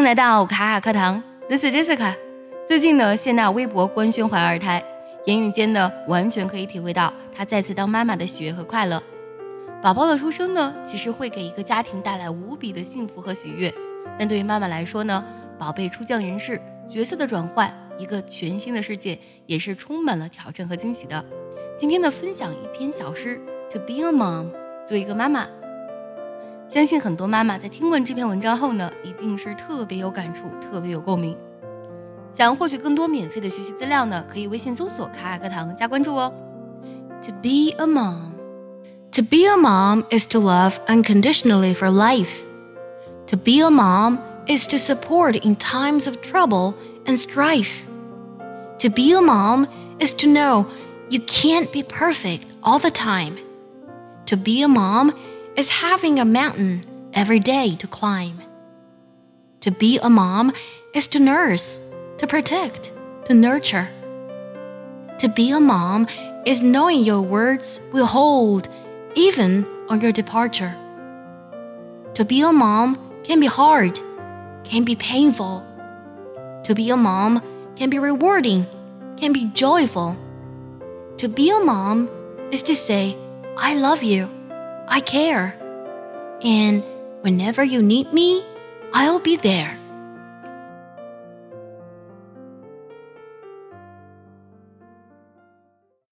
迎来到卡卡课堂，This is Jessica。最近呢，谢娜微博官宣怀二胎，言语间呢，完全可以体会到她再次当妈妈的喜悦和快乐。宝宝的出生呢，其实会给一个家庭带来无比的幸福和喜悦，但对于妈妈来说呢，宝贝出降人世，角色的转换，一个全新的世界，也是充满了挑战和惊喜的。今天呢，分享一篇小诗，To be a mom，做一个妈妈。相信很多妈妈在听完这篇文章后呢，一定是特别有感触，特别有共鸣。想获取更多免费的学习资料呢，可以微信搜索“卡卡课堂”加关注哦。To be a mom, to be a mom is to love unconditionally for life. To be a mom is to support in times of trouble and strife. To be a mom is to know you can't be perfect all the time. To be a mom is having a mountain every day to climb. To be a mom is to nurse, to protect, to nurture. To be a mom is knowing your words will hold even on your departure. To be a mom can be hard, can be painful. To be a mom can be rewarding, can be joyful. To be a mom is to say, I love you. I care. And whenever you need me, I'll be there.